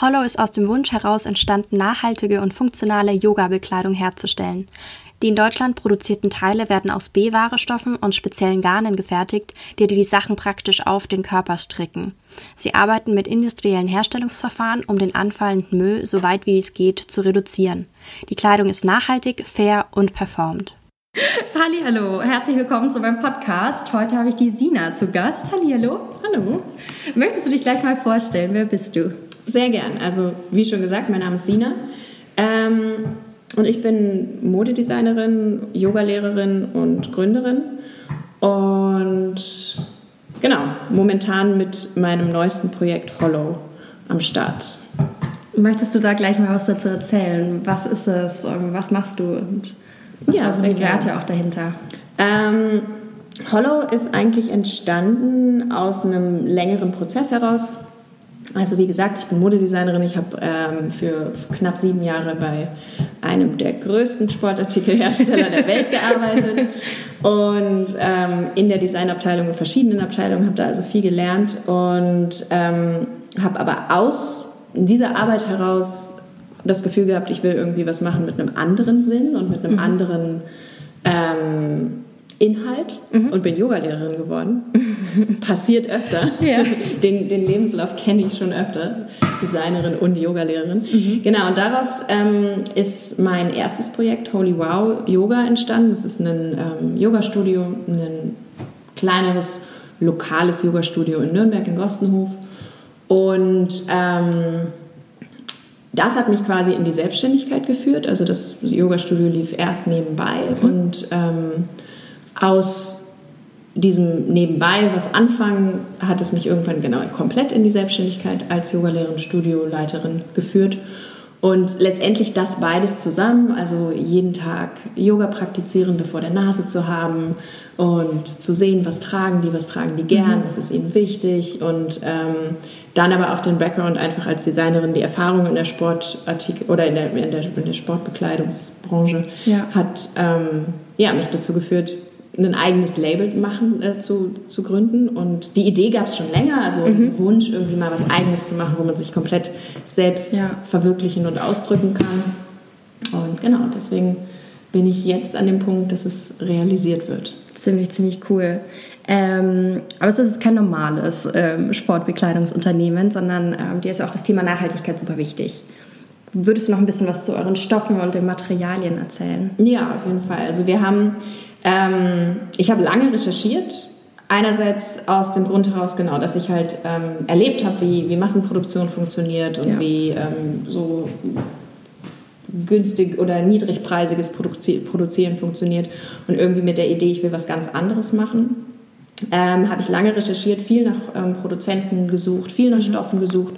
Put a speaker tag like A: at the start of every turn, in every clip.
A: Hollow ist aus dem Wunsch heraus entstanden, nachhaltige und funktionale Yoga-Bekleidung herzustellen. Die in Deutschland produzierten Teile werden aus B-Ware-Stoffen und speziellen Garnen gefertigt, die die Sachen praktisch auf den Körper stricken. Sie arbeiten mit industriellen Herstellungsverfahren, um den anfallenden Müll so weit wie es geht zu reduzieren. Die Kleidung ist nachhaltig, fair und performt.
B: Hallo, herzlich willkommen zu meinem Podcast. Heute habe ich die Sina zu Gast. Hallo. Hallo. Möchtest du dich gleich mal vorstellen? Wer bist du?
C: Sehr gern. Also wie schon gesagt, mein Name ist Sina ähm, und ich bin Modedesignerin, Yogalehrerin und Gründerin und genau, momentan mit meinem neuesten Projekt Hollow am Start.
B: Möchtest du da gleich mal was dazu erzählen? Was ist es? Was machst du? Und was ja, sind die Werte auch dahinter?
C: Ähm, Hollow ist eigentlich entstanden aus einem längeren Prozess heraus. Also wie gesagt, ich bin Modedesignerin. Ich habe ähm, für knapp sieben Jahre bei einem der größten Sportartikelhersteller der Welt gearbeitet und ähm, in der Designabteilung in verschiedenen Abteilungen habe da also viel gelernt und ähm, habe aber aus dieser Arbeit heraus das Gefühl gehabt, ich will irgendwie was machen mit einem anderen Sinn und mit einem mhm. anderen ähm, Inhalt mhm. und bin Yogalehrerin geworden. Passiert öfter. Ja. Den, den Lebenslauf kenne ich schon öfter. Designerin und Yogalehrerin. Mhm. Genau, und daraus ähm, ist mein erstes Projekt Holy Wow Yoga entstanden. Das ist ein ähm, Yoga-Studio, ein kleineres lokales Yoga-Studio in Nürnberg in Gostenhof. Und ähm, das hat mich quasi in die Selbstständigkeit geführt. Also das Yoga-Studio lief erst nebenbei mhm. und ähm, aus diesem Nebenbei was anfangen, hat es mich irgendwann genau komplett in die Selbstständigkeit als Yogalehrerin, Studioleiterin geführt. Und letztendlich das beides zusammen, also jeden Tag Yoga-Praktizierende vor der Nase zu haben und zu sehen, was tragen die, was tragen die gern, mhm. was ist ihnen wichtig und ähm, dann aber auch den Background einfach als Designerin, die Erfahrung in der Sportartikel oder in der, in der, in der Sportbekleidungsbranche ja. hat ähm, ja, mich dazu geführt, ein eigenes Label machen, äh, zu, zu gründen. Und die Idee gab es schon länger, also mhm. den Wunsch, irgendwie mal was Eigenes zu machen, wo man sich komplett selbst ja. verwirklichen und ausdrücken kann. Und genau, deswegen bin ich jetzt an dem Punkt, dass es realisiert wird.
B: Ziemlich, ziemlich cool. Ähm, aber es ist kein normales ähm, Sportbekleidungsunternehmen, sondern ähm, dir ist auch das Thema Nachhaltigkeit super wichtig. Würdest du noch ein bisschen was zu euren Stoffen und den Materialien erzählen?
C: Ja, auf jeden Fall. Also wir haben ähm, ich habe lange recherchiert. Einerseits aus dem Grund heraus, genau, dass ich halt ähm, erlebt habe, wie, wie Massenproduktion funktioniert und ja. wie ähm, so günstig oder niedrigpreisiges Produzi Produzieren funktioniert und irgendwie mit der Idee, ich will was ganz anderes machen. Ähm, habe ich lange recherchiert, viel nach ähm, Produzenten gesucht, viel nach Stoffen gesucht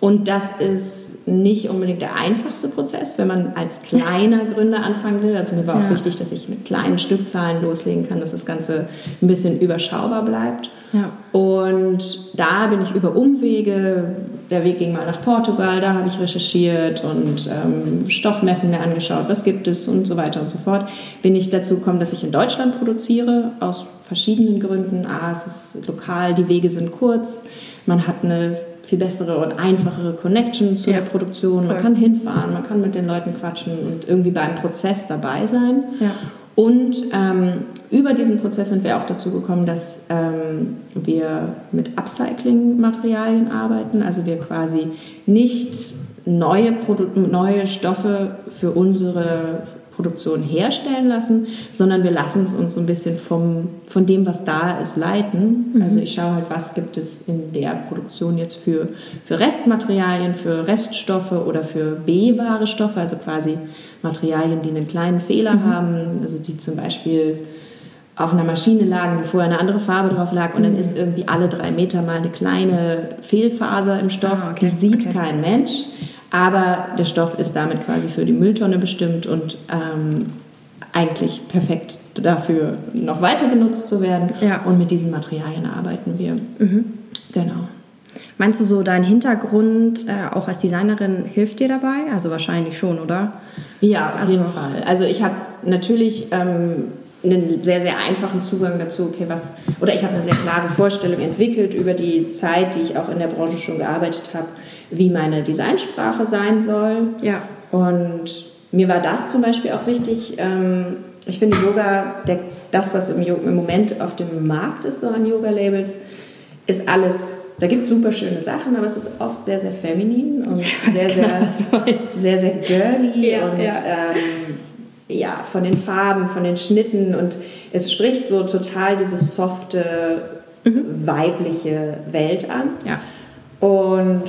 C: und das ist nicht unbedingt der einfachste Prozess, wenn man als kleiner Gründer anfangen will. Also mir war auch ja. wichtig, dass ich mit kleinen Stückzahlen loslegen kann, dass das Ganze ein bisschen überschaubar bleibt. Ja. Und da bin ich über Umwege, der Weg ging mal nach Portugal, da habe ich recherchiert und ähm, Stoffmessen mir angeschaut, was gibt es und so weiter und so fort, bin ich dazu gekommen, dass ich in Deutschland produziere, aus verschiedenen Gründen. A, es ist lokal, die Wege sind kurz, man hat eine viel bessere und einfachere Connection zu ja. der Produktion. Man Voll. kann hinfahren, man kann mit den Leuten quatschen und irgendwie beim Prozess dabei sein. Ja. Und ähm, über diesen Prozess sind wir auch dazu gekommen, dass ähm, wir mit Upcycling-Materialien arbeiten. Also wir quasi nicht neue, Produ neue Stoffe für unsere Produktion herstellen lassen, sondern wir lassen es uns so ein bisschen vom, von dem, was da ist, leiten. Mhm. Also ich schaue halt, was gibt es in der Produktion jetzt für, für Restmaterialien, für Reststoffe oder für B-ware Stoffe, also quasi Materialien, die einen kleinen Fehler mhm. haben, also die zum Beispiel auf einer Maschine lagen, wo vorher eine andere Farbe drauf lag und dann mhm. ist irgendwie alle drei Meter mal eine kleine Fehlfaser im Stoff, ah, okay. die sieht okay. kein Mensch. Aber der Stoff ist damit quasi für die Mülltonne bestimmt und ähm, eigentlich perfekt dafür noch weiter genutzt zu werden.
B: Ja.
C: Und mit diesen Materialien arbeiten wir. Genau.
B: Meinst du so, dein Hintergrund äh, auch als Designerin hilft dir dabei? Also wahrscheinlich schon, oder?
C: Ja, auf
B: Also-
C: jeden Fall. Also ich habe natürlich ähm, einen sehr, sehr einfachen Zugang dazu, okay, was, oder ich habe eine sehr klare Vorstellung entwickelt über die Zeit, die ich auch in der Branche schon gearbeitet habe, wie meine Designsprache sein soll.
B: Ja.
C: Und mir war das zum Beispiel auch wichtig. Ähm, ich finde Yoga, der, das, was im, Moment auf dem Markt ist, so an Yoga-Labels, ist alles, da gibt es super schöne Sachen, aber es ist oft sehr, sehr feminin und sehr,
B: genau,
C: sehr,
B: meinst.
C: sehr, sehr girly
B: Ja,
C: und
B: ja.
C: Ähm, ja, von den Farben, von den Schnitten und es spricht so total diese softe, weibliche Welt an.
B: Ja.
C: Und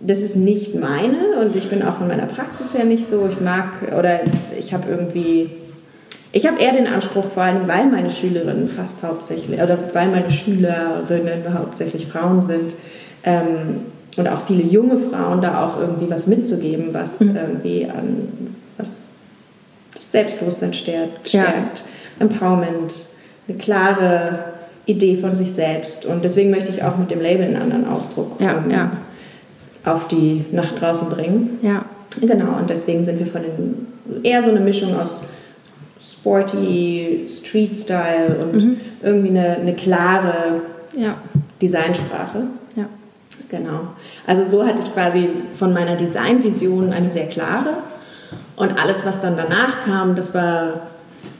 C: das ist nicht meine und ich bin auch von meiner Praxis her nicht so. Ich mag oder ich habe irgendwie, ich habe eher den Anspruch, vor allem weil meine Schülerinnen fast hauptsächlich oder weil meine Schülerinnen hauptsächlich Frauen sind ähm, und auch viele junge Frauen, da auch irgendwie was mitzugeben, was irgendwie an was Selbstbewusstsein stärkt,
B: Ja.
C: stärkt Empowerment, eine klare Idee von sich selbst. Und deswegen möchte ich auch mit dem Label einen anderen Ausdruck
B: Ja,
C: ähm,
B: ja.
C: auf die nach draußen bringen.
B: Ja.
C: Genau, und deswegen sind wir von den eher so eine Mischung aus sporty, Street-Style und irgendwie eine, eine klare
B: Ja.
C: Designsprache.
B: Ja.
C: Genau. Also so hatte ich quasi von meiner Designvision eine sehr klare. Und alles, was dann danach kam, das war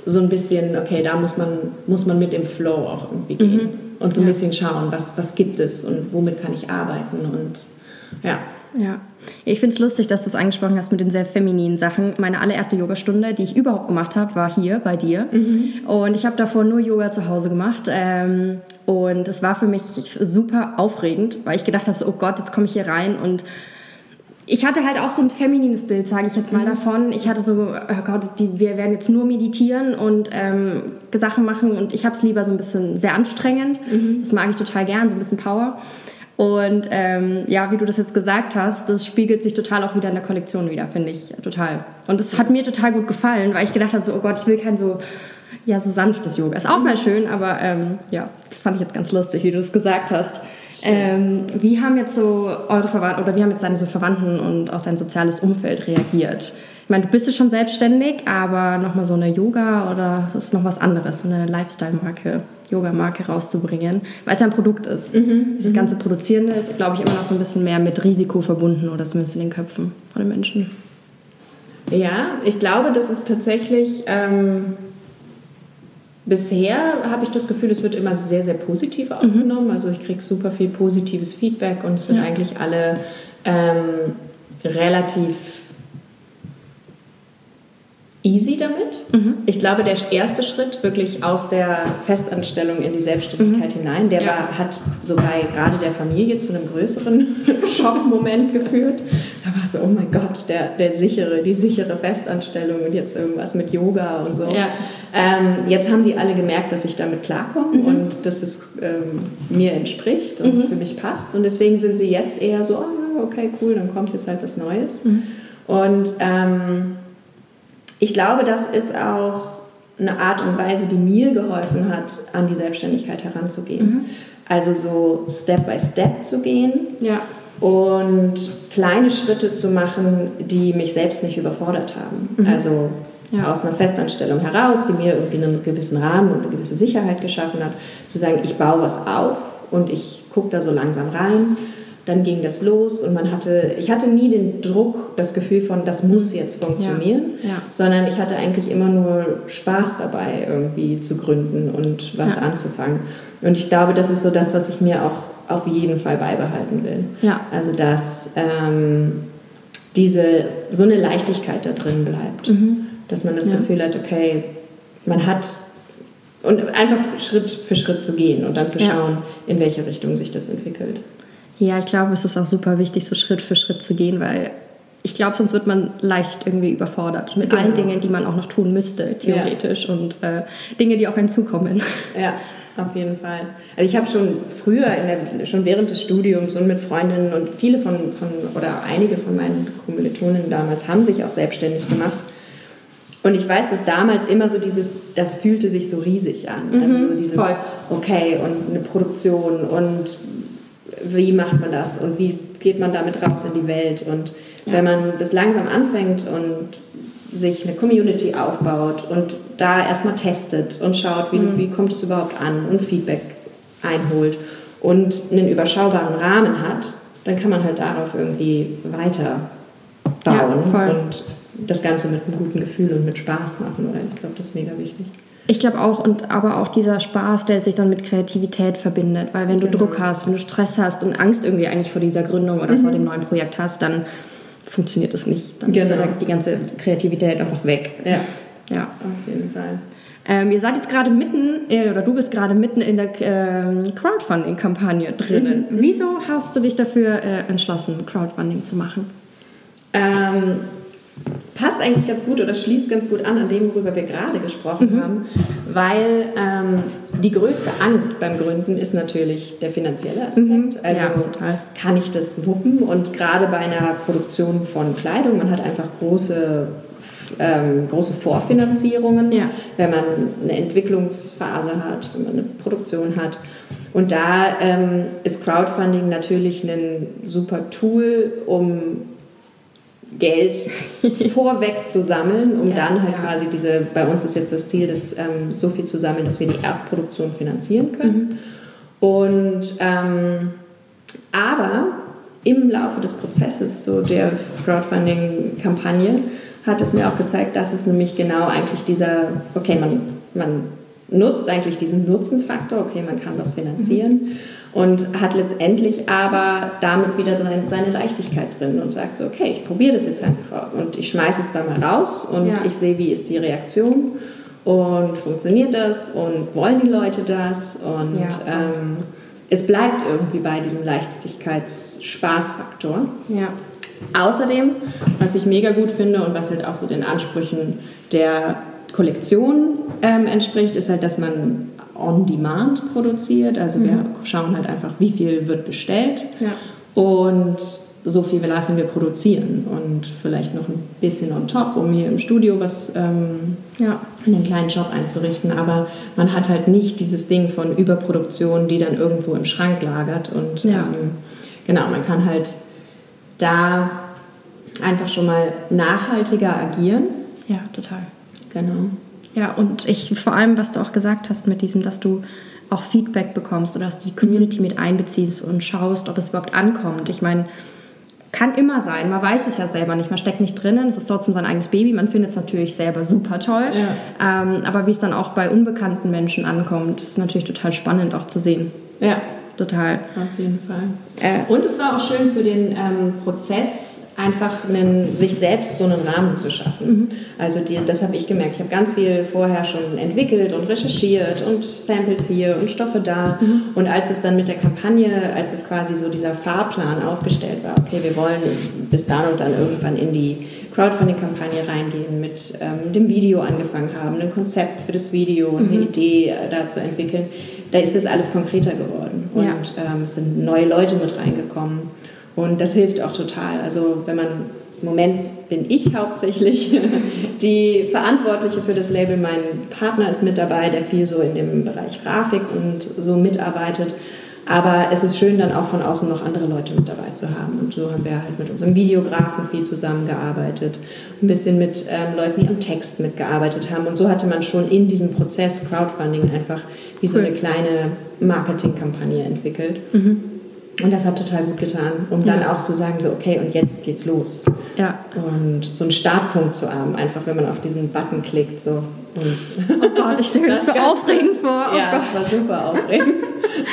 C: so ein bisschen, okay, da muss man, muss man mit dem Flow auch irgendwie gehen. Und so ein
B: Ja.
C: bisschen schauen, was, was gibt es und womit kann ich arbeiten. Und ja.
B: Ja. Ich finde es lustig, dass du es angesprochen hast mit den sehr femininen Sachen. Meine allererste Yogastunde, die ich überhaupt gemacht habe, war hier bei dir. Und ich habe davor nur Yoga zu Hause gemacht. Ähm, und es war für mich super aufregend, weil ich gedacht habe, so, oh Gott, jetzt komme ich hier rein und ich hatte halt auch so ein feminines Bild, sage ich jetzt mal davon. Ich hatte so, oh Gott, die, wir werden jetzt nur meditieren und ähm, Sachen machen und ich habe es lieber so ein bisschen sehr anstrengend. Das mag ich total gern, so ein bisschen Power. Und ähm, ja, wie du das jetzt gesagt hast, das spiegelt sich total auch wieder in der Kollektion wieder, finde ich total. Und das hat mir total gut gefallen, weil ich gedacht habe, so, oh Gott, ich will kein so, ja, so sanftes Yoga. Ist auch mal schön, aber ähm, ja, das fand ich jetzt ganz lustig, wie du das gesagt hast. Ähm, wie haben jetzt so eure Verwandten oder wie haben jetzt deine so Verwandten und auch dein soziales Umfeld reagiert? Ich meine, du bist ja schon selbstständig, aber nochmal so eine Yoga oder ist noch was anderes, so eine Lifestyle-Marke, Yoga-Marke rauszubringen, weil es ja ein Produkt ist. Dieses ganze Produzierende ist, glaube ich, immer noch so ein bisschen mehr mit Risiko verbunden oder zumindest in den Köpfen von den Menschen.
C: Ja, ich glaube, das ist tatsächlich. Ähm, bisher habe ich das Gefühl, es wird immer sehr, sehr positiv aufgenommen. Also ich kriege super viel positives Feedback und es sind
B: Ja.
C: eigentlich alle ähm, relativ easy damit. Ich glaube, der erste Schritt wirklich aus der Festanstellung in die Selbstständigkeit hinein, der
B: Ja.
C: war, hat so bei gerade der Familie zu einem größeren Schockmoment geführt. Da war es so, oh mein Gott, der, der sichere, die sichere Festanstellung und jetzt irgendwas mit Yoga und so.
B: Ja.
C: Ähm, jetzt haben die alle gemerkt, dass ich damit klarkomme und dass es ähm, mir entspricht und für mich passt. Und deswegen sind sie jetzt eher so, ah, okay, cool, dann kommt jetzt halt was Neues. Und ähm, ich glaube, das ist auch eine Art und Weise, die mir geholfen hat, an die Selbstständigkeit heranzugehen. Also so Step by Step zu gehen
B: Ja.
C: und kleine Schritte zu machen, die mich selbst nicht überfordert haben. Also
B: Ja.
C: aus einer Festanstellung heraus, die mir irgendwie einen gewissen Rahmen und eine gewisse Sicherheit geschaffen hat, zu sagen, ich baue was auf und ich gucke da so langsam rein. Dann ging das los und man hatte, ich hatte nie den Druck, das Gefühl von, das muss jetzt funktionieren,
B: Ja.
C: sondern ich hatte eigentlich immer nur Spaß dabei, irgendwie zu gründen und was
B: Ja.
C: anzufangen. Und ich glaube, das ist so das, was ich mir auch auf jeden Fall beibehalten will.
B: Ja.
C: Also, dass ähm, diese, so eine Leichtigkeit da drin bleibt. Dass man das
B: Mhm. Ja.
C: Gefühl hat, okay, man hat. Und einfach Schritt für Schritt zu gehen und dann zu
B: Ja.
C: schauen, in welche Richtung sich das entwickelt.
B: Ja, ich glaube, es ist auch super wichtig, so Schritt für Schritt zu gehen, weil ich glaube, sonst wird man leicht irgendwie überfordert mit
C: Genau.
B: allen Dingen, die man auch noch tun müsste, theoretisch, und äh, Dinge, die auf einen zukommen.
C: Ja, auf jeden Fall. Also ich habe schon früher, in der, schon während des Studiums und mit Freundinnen und viele von, von oder einige von meinen Kommilitoninnen damals haben sich auch selbstständig gemacht. Und ich weiß, dass damals immer so dieses, das fühlte sich so riesig an.
B: Mhm,
C: also so dieses,
B: voll.
C: okay, und eine Produktion und wie macht man das und wie geht man damit raus in die Welt. Und wenn man das langsam anfängt und sich eine Community aufbaut und da erstmal testet und schaut, wie,
B: Mhm.
C: wie kommt es überhaupt an und Feedback einholt und einen überschaubaren Rahmen hat, dann kann man halt darauf irgendwie weiter bauen
B: Ja,
C: und das Ganze mit einem guten Gefühl und mit Spaß machen. Oder ich glaube, das ist mega wichtig.
B: Ich glaube auch, und aber auch dieser Spaß, der sich dann mit Kreativität verbindet. Weil wenn du
C: Genau.
B: Druck hast, wenn du Stress hast und Angst irgendwie eigentlich vor dieser Gründung oder vor dem neuen Projekt hast, dann funktioniert es nicht. Dann ist ja
C: Genau.
B: da die ganze Kreativität einfach weg.
C: Ja,
B: Ja.
C: auf jeden Fall.
B: Ähm, ihr seid jetzt gerade mitten, äh, oder du bist gerade mitten in der ähm, Crowdfunding-Kampagne drinnen. Wieso hast du dich dafür äh, entschlossen, Crowdfunding zu machen?
C: Ähm, es passt eigentlich ganz gut oder schließt ganz gut an an dem, worüber wir gerade gesprochen haben, weil ähm, die größte Angst beim Gründen ist natürlich der finanzielle Aspekt. Also
B: Ja,
C: kann ich das wuppen? Und gerade bei einer Produktion von Kleidung, man hat einfach große ähm, große Vorfinanzierungen,
B: Ja.
C: wenn man eine Entwicklungsphase hat, wenn man eine Produktion hat. Und da ähm, ist Crowdfunding natürlich ein super Tool, um Geld vorweg zu sammeln, um
B: Ja,
C: dann halt
B: ja.
C: quasi diese, bei uns ist jetzt das Ziel, das ähm, so viel zu sammeln, dass wir die Erstproduktion finanzieren können. Und ähm, aber im Laufe des Prozesses, so der Crowdfunding-Kampagne, hat es mir auch gezeigt, dass es nämlich genau eigentlich dieser, okay, man, man nutzt eigentlich diesen Nutzenfaktor, okay, man kann das finanzieren und hat letztendlich aber damit wieder seine Leichtigkeit drin und sagt so, okay, ich probiere das jetzt einfach und ich schmeiße es da mal raus und
B: Ja.
C: ich sehe, wie ist die Reaktion und funktioniert das und wollen die Leute das und
B: Ja.
C: ähm, es bleibt irgendwie bei diesem Leichtigkeits-Spaßfaktor.
B: Ja.
C: Außerdem, was ich mega gut finde und was halt auch so den Ansprüchen der Kollektion ähm, entspricht, ist halt, dass man on demand produziert. Also wir schauen halt einfach, wie viel wird bestellt
B: Ja.
C: und so viel lassen wir produzieren und vielleicht noch ein bisschen on top, um hier im Studio was ähm,
B: Ja.
C: einen kleinen Shop einzurichten, aber man hat halt nicht dieses Ding von Überproduktion, die dann irgendwo im Schrank lagert und
B: Ja.
C: ähm, genau, man kann halt da einfach schon mal nachhaltiger agieren.
B: Ja, total.
C: Genau.
B: Ja, und ich vor allem, was du auch gesagt hast mit diesem, dass du auch Feedback bekommst oder dass du die Community mit einbeziehst und schaust, ob es überhaupt ankommt. Ich meine, kann immer sein. Man weiß es ja selber nicht. Man steckt nicht drinnen. Es ist trotzdem sein eigenes Baby. Man findet es natürlich selber super toll. Ähm, aber wie es dann auch bei unbekannten Menschen ankommt, ist natürlich total spannend auch zu sehen.
C: Ja,
B: Total.
C: auf jeden Fall.
B: Äh,
C: Und es war auch schön für den ähm, Prozess, einfach einen, sich selbst so einen Rahmen zu schaffen. Also die, das habe ich gemerkt. Ich habe ganz viel vorher schon entwickelt und recherchiert und Samples hier und Stoffe da. Und als es dann mit der Kampagne, als es quasi so dieser Fahrplan aufgestellt war, okay, wir wollen bis dann und dann irgendwann in die Crowdfunding-Kampagne reingehen, mit ähm, dem Video angefangen haben, ein Konzept für das Video und eine Idee äh, da zu entwickeln, da ist das alles konkreter geworden. Und
B: Ja.
C: ähm, es sind neue Leute mit reingekommen. Und das hilft auch total. Also wenn man, im Moment bin ich hauptsächlich die Verantwortliche für das Label. Mein Partner ist mit dabei, der viel so in dem Bereich Grafik und so mitarbeitet. Aber es ist schön, dann auch von außen noch andere Leute mit dabei zu haben. Und so haben wir halt mit unserem Videografen viel zusammengearbeitet, ein bisschen mit ähm, Leuten, die am Text mitgearbeitet haben. Und so hatte man schon in diesem Prozess Crowdfunding einfach wie so eine kleine Marketingkampagne entwickelt. Und das hat total gut getan, um dann
B: Ja.
C: auch zu sagen, so, okay, und jetzt geht's los.
B: ja.
C: Und so einen Startpunkt zu haben, einfach wenn man auf diesen Button klickt. So. Und
B: Oh Gott, ich stelle mir das so aufregend vor. Oh
C: ja,
B: Gott.
C: es war super aufregend.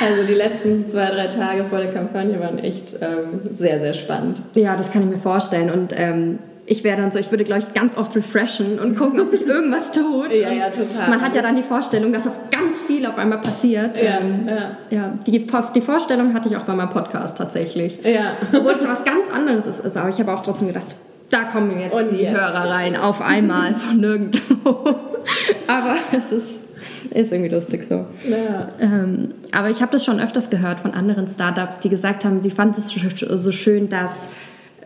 C: Also die letzten zwei, drei Tage vor der Kampagne waren echt ähm, sehr, sehr spannend.
B: Ja, das kann ich mir vorstellen. Und ähm, ich wäre dann so, ich würde, glaube ich, ganz oft refreshen und gucken, ob sich irgendwas tut.
C: Ja,
B: und
C: ja, total.
B: Man hat ja dann die Vorstellung, dass auf ganz viel auf einmal passiert.
C: Ja,
B: Ähm,
C: ja.
B: ja die, die Vorstellung hatte ich auch bei meinem Podcast tatsächlich.
C: Ja.
B: Obwohl es was ganz anderes ist. ist aber ich habe auch trotzdem gedacht, da kommen jetzt
C: Und
B: die
C: jetzt
B: Hörer rein, auf einmal, von nirgendwo. aber es ist, ist irgendwie lustig so.
C: ja.
B: Ähm, aber ich habe das schon öfters gehört von anderen Startups, die gesagt haben, sie fanden es so schön, dass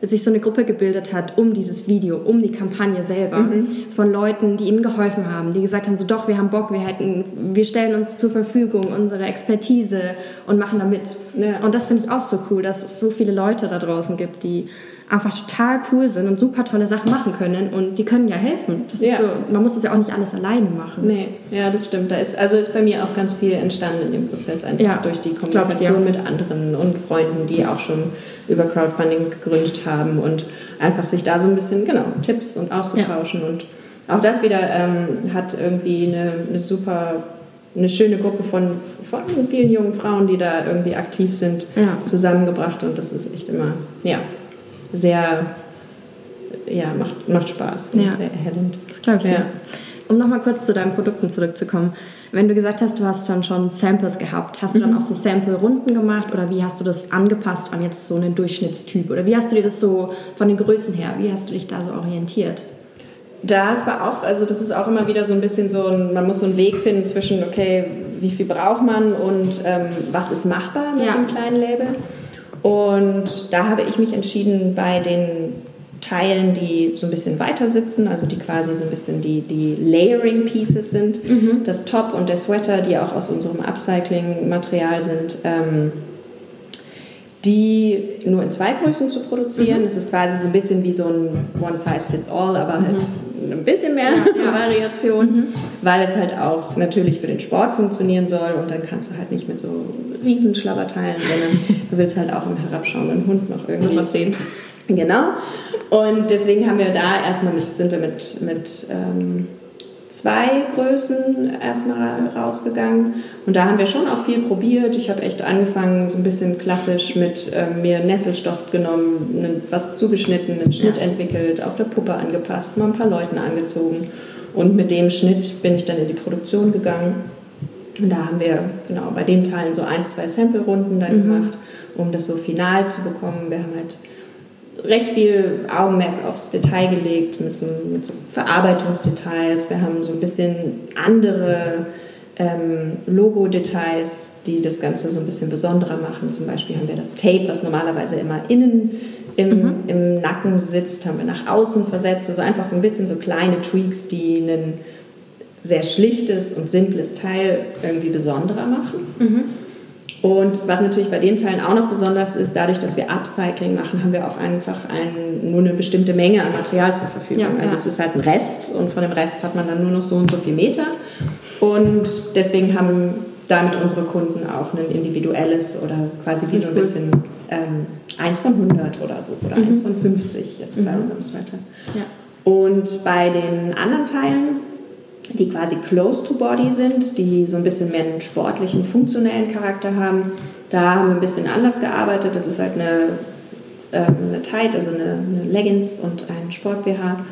B: sich so eine Gruppe gebildet hat um dieses Video, um die Kampagne selber, mhm. von Leuten, die ihnen geholfen haben, die gesagt haben, so doch, wir haben Bock, wir hätten, wir stellen uns zur Verfügung unsere Expertise und machen da mit. Ja. Und das finde ich auch so cool, dass es so viele Leute da draußen gibt, die einfach total cool sind und super tolle Sachen machen können und die können ja helfen. Ja. So, man muss das ja auch nicht alles alleine machen.
C: Nee, ja, das stimmt. Da ist, also ist bei mir auch ganz viel entstanden in dem Prozess, einfach ja, durch die Kommunikation ich, ja. mit anderen und Freunden, die auch schon über Crowdfunding gegründet haben und einfach sich da so ein bisschen, genau, Tipps und auszutauschen und auch das wieder ähm, hat irgendwie eine, eine super eine schöne Gruppe von, von vielen jungen Frauen, die da irgendwie aktiv sind, ja. zusammengebracht und das ist echt immer, ja, sehr, ja, macht, macht Spaß
B: ja.
C: sehr erhellend.
B: Das glaube ich, ja. ja. Um nochmal kurz zu deinen Produkten zurückzukommen. Wenn du gesagt hast, du hast dann schon Samples gehabt, hast du dann mhm. auch so Sample-Runden gemacht oder wie hast du das angepasst an jetzt so einen Durchschnittstyp? Oder wie hast du dir das so von den Größen her, wie hast du dich da so orientiert?
C: Das war auch, also das ist auch immer wieder so ein bisschen so, ein, man muss so einen Weg finden zwischen, okay, wie viel braucht man und ähm, was ist machbar mit ja. einem kleinen Label. Und da habe ich mich entschieden, bei den Teilen, die so ein bisschen weiter sitzen, also die quasi so ein bisschen die, die Layering Pieces sind, mhm. das Top und der Sweater, die auch aus unserem Upcycling-Material sind, ähm, die nur in zwei Größen zu produzieren. Es mhm. ist quasi so ein bisschen wie so ein One Size Fits All, aber halt mhm. Ein bisschen mehr ja. Variation, mhm. weil es halt auch natürlich für den Sport funktionieren soll und dann kannst du halt nicht mit so Riesenschlabberteilen, sondern du willst halt auch im herabschauenden Hund noch irgendwie was sehen. Genau. Und deswegen haben wir da erstmal mit, sind wir mit, mit ähm, zwei Größen erstmal rausgegangen. Und da haben wir schon auch viel probiert. Ich habe echt angefangen, so ein bisschen klassisch mit ähm, mir Nesselstoff genommen, was zugeschnitten, einen Schnitt entwickelt, auf der Puppe angepasst, mal ein paar Leuten angezogen. Und mit dem Schnitt bin ich dann in die Produktion gegangen. Und da haben wir genau bei den Teilen so ein, zwei Sample-Runden dann mhm. gemacht, um das so final zu bekommen. Wir haben halt recht viel Augenmerk aufs Detail gelegt mit so, mit so Verarbeitungsdetails. Wir haben so ein bisschen andere ähm, Logo-Details, die das Ganze so ein bisschen besonderer machen. Zum Beispiel haben wir das Tape, was normalerweise immer innen im, mhm. im Nacken sitzt, haben wir nach außen versetzt. Also einfach so ein bisschen so kleine Tweaks, die ein sehr schlichtes und simples Teil irgendwie besonderer machen. Mhm. Und was natürlich bei den Teilen auch noch besonders ist, dadurch, dass wir Upcycling machen, haben wir auch einfach ein, nur eine bestimmte Menge an Material zur Verfügung. Ja, also ja. es ist halt ein Rest und von dem Rest hat man dann nur noch so und so viel Meter. Und deswegen haben damit unsere Kunden auch ein individuelles oder quasi wie so ein bisschen ähm, eins von 100 oder so oder mhm. eins von 50 jetzt bei mhm. unserem Sweater. Ja. Und bei den anderen Teilen die quasi close to body sind, die so ein bisschen mehr einen sportlichen, funktionellen Charakter haben. Da haben wir ein bisschen anders gearbeitet. Das ist halt eine, ähm, eine Tight, also eine, eine Leggings und ein Sport-BH.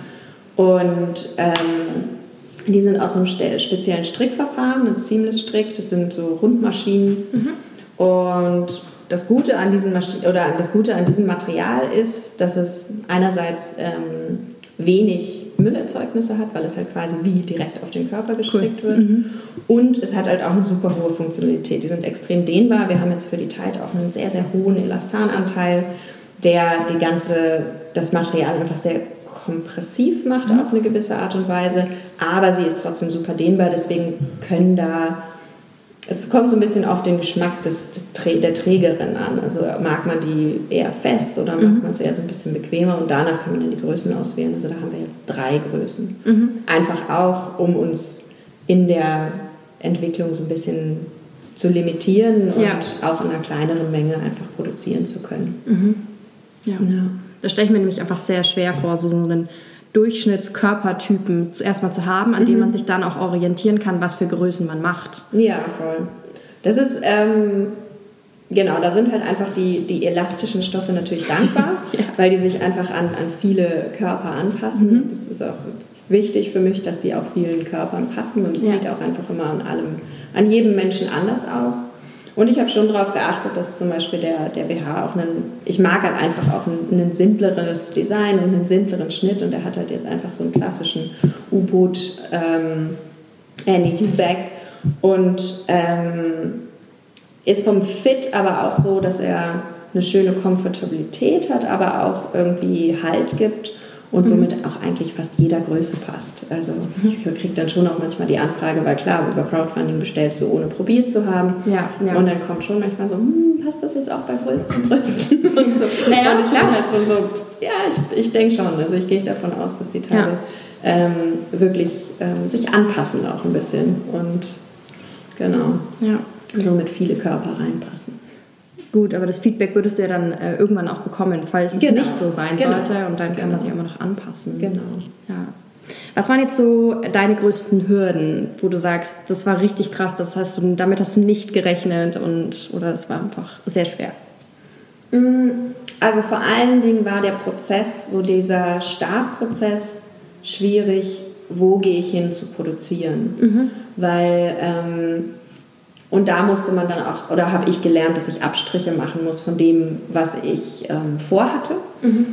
C: Und ähm, die sind aus einem speziellen Strickverfahren, ein Seamless-Strick. Das sind so Rundmaschinen. Mhm. Und das Gute an diesem Maschinen oder das Gute an diesem Material ist, dass es einerseits ähm, wenig Müllerzeugnisse hat, weil es halt quasi wie direkt auf den Körper gestrickt cool. wird. Mhm. Und es hat halt auch eine super hohe Funktionalität. Die sind extrem dehnbar. Wir haben jetzt für die Tide auch einen sehr, sehr hohen Elastananteil, der die ganze, das Material einfach sehr kompressiv macht mhm. auf eine gewisse Art und Weise. Aber sie ist trotzdem super dehnbar. Deswegen können da es kommt so ein bisschen auf den Geschmack des, des, der Trägerin an. Also mag man die eher fest oder mag mhm. man es eher so ein bisschen bequemer und danach kann man dann die Größen auswählen. Also da haben wir jetzt drei Größen. Mhm. Einfach auch, um uns in der Entwicklung so ein bisschen zu limitieren und ja. auch in einer kleineren Menge einfach produzieren zu können.
B: Mhm. Ja. ja. Da stelle ich mir nämlich einfach sehr schwer vor, so einen Durchschnittskörpertypen zuerst mal zu haben, an mhm. dem man sich dann auch orientieren kann, was für Größen man macht.
C: Ja, voll. Das ist, ähm, genau, da sind halt einfach die, die elastischen Stoffe natürlich dankbar, ja. weil die sich einfach an, an viele Körper anpassen. Mhm. Das ist auch wichtig für mich, dass die auch vielen Körpern passen und es ja. sieht auch einfach immer an allem, an jedem Menschen anders aus. Und ich habe schon darauf geachtet, dass zum Beispiel der, der BH auch einen, ich mag halt einfach auch ein, ein simpleres Design und einen simpleren Schnitt und der hat halt jetzt einfach so einen klassischen U-Boot ähm, U-Bag und ähm, ist vom Fit aber auch so, dass er eine schöne Komfortabilität hat, aber auch irgendwie Halt gibt und somit mhm. auch eigentlich fast jeder Größe passt. Also ich kriege dann schon auch manchmal die Anfrage, weil klar, über Crowdfunding bestellst du, ohne probiert zu haben. Ja, ja. Und dann kommt schon manchmal so, hm, passt das jetzt auch bei größten Brüsten und so. Naja, und ich bin halt schon so, ja, ich, ich denke schon. Also ich gehe davon aus, dass die Teile ja. ähm, wirklich ähm, sich anpassen auch ein bisschen und genau, ja. somit viele Körper reinpassen.
B: Gut, aber das Feedback würdest du ja dann äh, irgendwann auch bekommen, falls es genau. nicht so sein genau. sollte und dann kann genau. man sich immer noch anpassen.
C: Genau.
B: Ja. Was waren jetzt so deine größten Hürden, wo du sagst, das war richtig krass, das hast du, damit hast du nicht gerechnet und oder es war einfach sehr schwer?
C: Mm, also vor allen Dingen war der Prozess, so dieser Startprozess schwierig, wo gehe ich hin zu produzieren, mhm. weil ähm, und da musste man dann auch, oder habe ich gelernt, dass ich Abstriche machen muss von dem, was ich ähm, vorhatte. Mhm.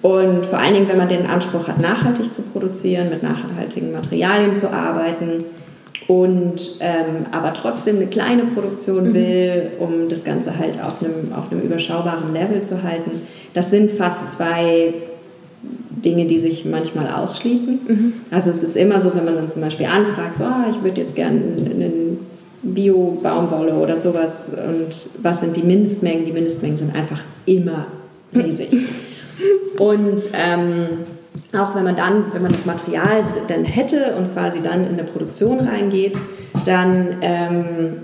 C: Und vor allen Dingen, wenn man den Anspruch hat, nachhaltig zu produzieren, mit nachhaltigen Materialien zu arbeiten und ähm, aber trotzdem eine kleine Produktion mhm. will, um das Ganze halt auf einem, auf einem überschaubaren Level zu halten, das sind fast zwei Dinge, die sich manchmal ausschließen. Mhm. Also es ist immer so, wenn man dann zum Beispiel anfragt, so, ah, ich würde jetzt gerne einen Bio-Baumwolle oder sowas. Und was sind die Mindestmengen? Die Mindestmengen sind einfach immer riesig. Und ähm, auch wenn man dann, wenn man das Material dann hätte und quasi dann in eine Produktion reingeht, dann ähm,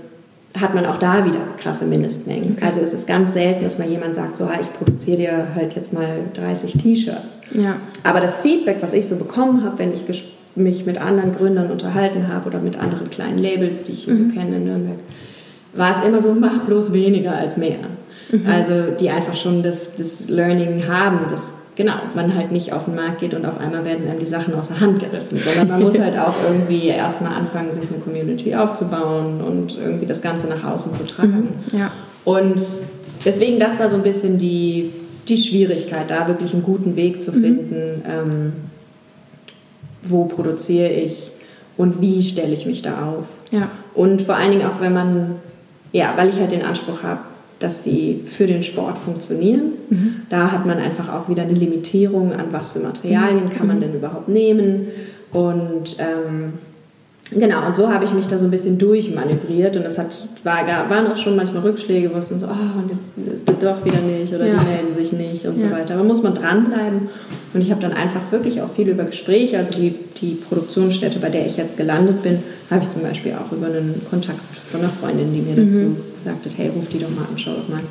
C: hat man auch da wieder krasse Mindestmengen. Okay. Also es ist ganz selten, dass mal jemand sagt, so, ich produziere dir halt jetzt mal 30 T-Shirts. Ja. Aber das Feedback, was ich so bekommen habe, wenn ich mich mit anderen Gründern unterhalten habe oder mit anderen kleinen Labels, die ich hier mhm. so kenne in Nürnberg, war es immer so, mach bloß weniger als mehr. Mhm. Also die einfach schon das, das Learning haben, dass genau, man halt nicht auf den Markt geht und auf einmal werden einem die Sachen aus der Hand gerissen, sondern man muss halt auch irgendwie erstmal anfangen, sich eine Community aufzubauen und irgendwie das Ganze nach außen zu tragen. Mhm. Ja. Und deswegen, das war so ein bisschen die, die Schwierigkeit, da wirklich einen guten Weg zu mhm. finden. Ähm, wo produziere ich und wie stelle ich mich da auf. Ja. Und vor allen Dingen auch, wenn man, ja, weil ich halt den Anspruch habe, dass sie für den Sport funktionieren. Mhm. Da hat man einfach auch wieder eine Limitierung an, was für Materialien kann man mhm. denn überhaupt nehmen. Und ähm, Genau, und so habe ich mich da so ein bisschen durchmanövriert und es hat, war, waren auch schon manchmal Rückschläge, wo es dann so, oh, und jetzt doch wieder nicht oder ja. die melden sich nicht und ja. so weiter. Aber muss man dranbleiben und ich habe dann einfach wirklich auch viel über Gespräche, also die, die Produktionsstätte, bei der ich jetzt gelandet bin, habe ich zum Beispiel auch über einen Kontakt von einer Freundin, die mir mhm. dazu gesagt hat, hey, ruf die doch mal an, schau doch mal.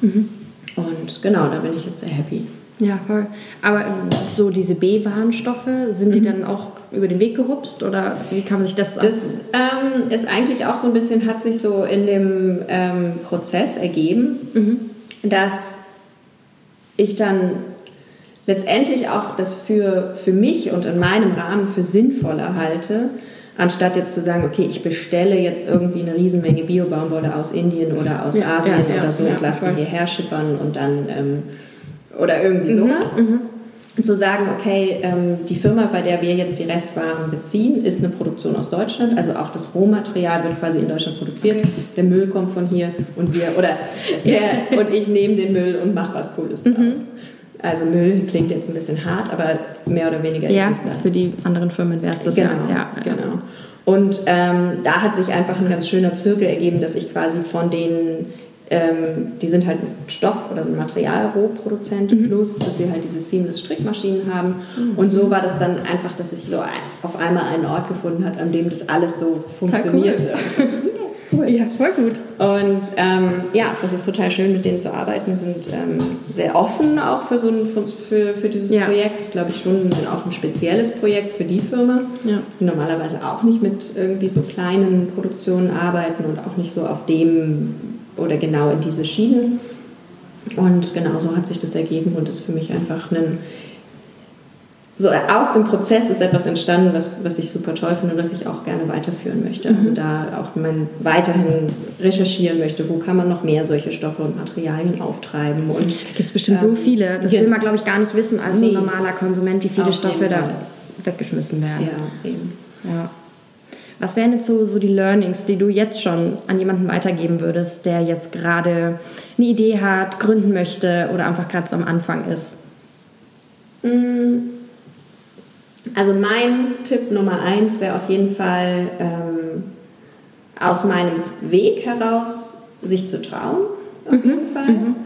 C: Mhm. Und genau, da bin ich jetzt sehr happy.
B: Ja, voll. Aber so diese B-Bahnstoffe, sind die mhm. dann auch über den Weg gehupst oder wie kann man sich das
C: Das ähm, ist eigentlich auch so ein bisschen, hat sich so in dem ähm, Prozess ergeben, mhm. dass ich dann letztendlich auch das für, für mich und in meinem Rahmen für sinnvoller halte, anstatt jetzt zu sagen, okay, ich bestelle jetzt irgendwie eine Riesenmenge Biobaumwolle aus Indien oder aus ja, Asien ja, ja, oder so und lasse die hierher schippern und dann ähm, oder irgendwie mhm, sowas. Mhm, zu sagen, okay, ähm, die Firma, bei der wir jetzt die Restwaren beziehen, ist eine Produktion aus Deutschland. Also auch das Rohmaterial wird quasi in Deutschland produziert. Okay. Der Müll kommt von hier und wir oder der und ich nehme den Müll und mache was Cooles mhm. draus. Mhm. Also Müll klingt jetzt ein bisschen hart, aber mehr oder weniger
B: ja, ist es das. Für die anderen Firmen wäre es das
C: genau, ja. ja. Genau. Und ähm, da hat sich einfach ein ganz schöner Zirkel ergeben, dass ich quasi von den ähm, die sind halt ein Stoff- oder ein Materialrohproduzent, mhm. plus dass sie halt diese Seamless Strickmaschinen haben. Mhm. Und so war das dann einfach, dass sich so auf einmal einen Ort gefunden hat, an dem das alles so funktionierte.
B: Cool. Ja, voll gut.
C: Und ähm, ja, das ist total schön, mit denen zu arbeiten. Sind ähm, sehr offen auch für so ein, für, für dieses ja. Projekt. Das ist, glaube ich, schon auch ein spezielles Projekt für die Firma, ja. die normalerweise auch nicht mit irgendwie so kleinen Produktionen arbeiten und auch nicht so auf dem oder genau in diese Schiene. Und genau so hat sich das ergeben und ist für mich einfach ein. So aus dem Prozess ist etwas entstanden, was, was ich super toll finde und was ich auch gerne weiterführen möchte. Also mhm. Also da auch mein, weiterhin recherchieren möchte, wo kann man noch mehr solche Stoffe und Materialien auftreiben. Und,
B: da gibt es bestimmt ähm, so viele. Das will man, glaube ich, gar nicht wissen als nee, so normaler Konsument, wie viele Stoffe da weggeschmissen werden.
C: Ja, eben.
B: Ja. Was wären jetzt so, so die Learnings, die du jetzt schon an jemanden weitergeben würdest, der jetzt gerade eine Idee hat, gründen möchte oder einfach gerade so am Anfang ist?
C: Mm. Also mein Tipp Nummer eins wäre auf jeden Fall ähm, aus meinem Weg heraus sich zu trauen, auf mhm. jeden Fall. Mhm.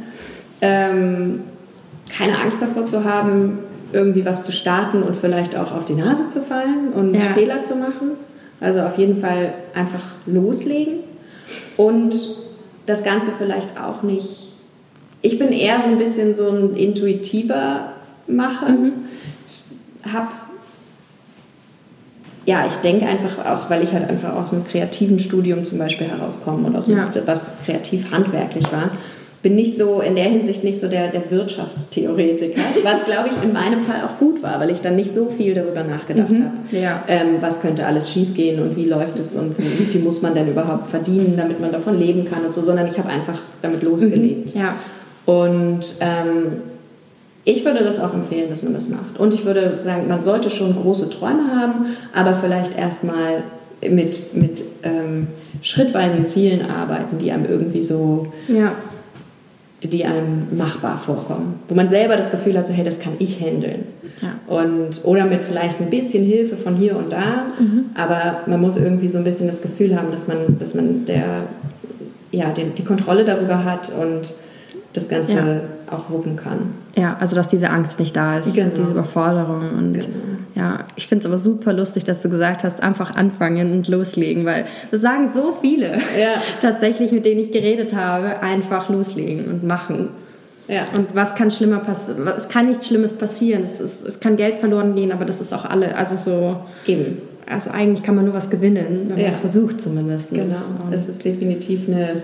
C: Ähm, keine Angst davor zu haben, irgendwie was zu starten und vielleicht auch auf die Nase zu fallen und ja. Fehler zu machen. Also auf jeden Fall einfach loslegen und das Ganze vielleicht auch nicht. Ich bin eher so ein bisschen so ein intuitiver Macher. Mhm. Ich habe ja, ich denke einfach auch, weil ich halt einfach aus einem kreativen Studium zum Beispiel herauskomme und aus einem, ja. was kreativ handwerklich war, bin nicht so in der Hinsicht nicht so der, der Wirtschaftstheoretiker, was glaube ich in meinem Fall auch gut war, weil ich dann nicht so viel darüber nachgedacht mhm, habe, ja. ähm, was könnte alles schiefgehen und wie läuft es und wie, viel muss man denn überhaupt verdienen, damit man davon leben kann und so, sondern ich habe einfach damit losgelebt. Mhm, ja. Und ähm, ich würde das auch empfehlen, dass man das macht. Und ich würde sagen, man sollte schon große Träume haben, aber vielleicht erstmal mit, mit ähm, schrittweisen Zielen arbeiten, die einem irgendwie so ja die einem machbar vorkommen, wo man selber das Gefühl hat, so hey, das kann ich handeln. Ja. Und, oder mit vielleicht ein bisschen Hilfe von hier und da, mhm. aber man muss irgendwie so ein bisschen das Gefühl haben, dass man, dass man der, ja, die, die Kontrolle darüber hat und das Ganze ja. Auch wuppen kann.
B: Ja, also dass diese Angst nicht da ist, genau. diese Überforderung. Und genau. ja, ich finde es aber super lustig, dass du gesagt hast, einfach anfangen und loslegen, weil das sagen so viele ja. tatsächlich, mit denen ich geredet habe, einfach loslegen und machen. Ja. Und was kann schlimmer passieren? Es kann nichts Schlimmes passieren. Es, ist, es kann Geld verloren gehen, aber das ist auch alle. Also so. Eben. Also eigentlich kann man nur was gewinnen, wenn man es versucht zumindest.
C: Genau. Es ist definitiv eine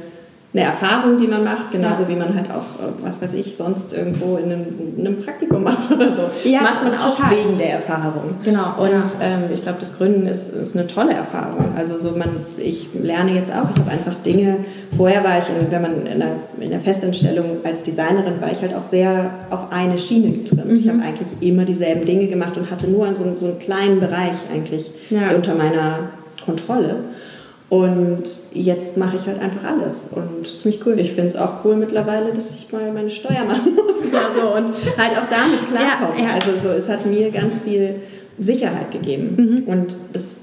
C: eine Erfahrung, die man macht, genauso ja. wie man halt auch, äh, was weiß ich, sonst irgendwo in einem, in einem Praktikum macht oder so. Ja, das macht man total. auch wegen der Erfahrung. Genau. Und ja. ähm, ich glaube, das Gründen ist, ist eine tolle Erfahrung. Also so man, ich lerne jetzt auch, ich habe einfach Dinge, vorher war ich, in, wenn man in der, in der Festanstellung als Designerin war ich halt auch sehr auf eine Schiene getrimmt. Mhm. Ich habe eigentlich immer dieselben Dinge gemacht und hatte nur so, so einen kleinen Bereich eigentlich unter meiner Kontrolle. Und jetzt mache ich halt einfach alles. Und Ziemlich cool. ich finde es auch cool mittlerweile, dass ich mal meine Steuer machen muss oder so und halt auch damit klarkomme. Ja, ja. Also so, es hat mir ganz viel Sicherheit gegeben. Mhm. Und das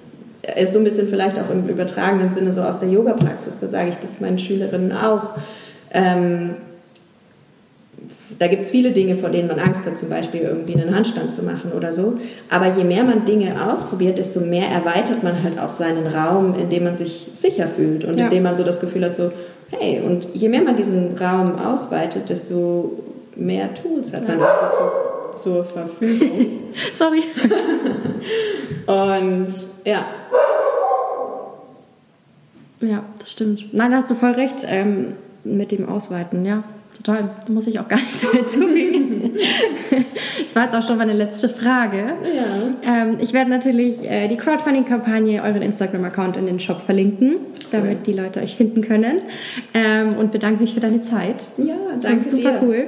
C: ist so ein bisschen vielleicht auch im übertragenen Sinne so aus der Yoga-Praxis. Da sage ich das meinen Schülerinnen auch. Ähm, da gibt es viele Dinge, vor denen man Angst hat, zum Beispiel irgendwie einen Handstand zu machen oder so. Aber je mehr man Dinge ausprobiert, desto mehr erweitert man halt auch seinen Raum, in dem man sich sicher fühlt und ja. in dem man so das Gefühl hat, so, hey, und je mehr man diesen Raum ausweitet, desto mehr Tools hat man ja. zu, zur Verfügung.
B: Sorry.
C: und ja.
B: Ja, das stimmt. Nein, da hast du voll recht ähm, mit dem Ausweiten, ja total. Da muss ich auch gar nicht so viel zugeben. das war jetzt auch schon meine letzte Frage. Ja. Ähm, ich werde natürlich äh, die Crowdfunding-Kampagne, euren Instagram-Account in den Shop verlinken, damit cool. die Leute euch finden können. Ähm, und bedanke mich für deine Zeit.
C: Ja, danke das ist
B: super
C: dir.
B: cool.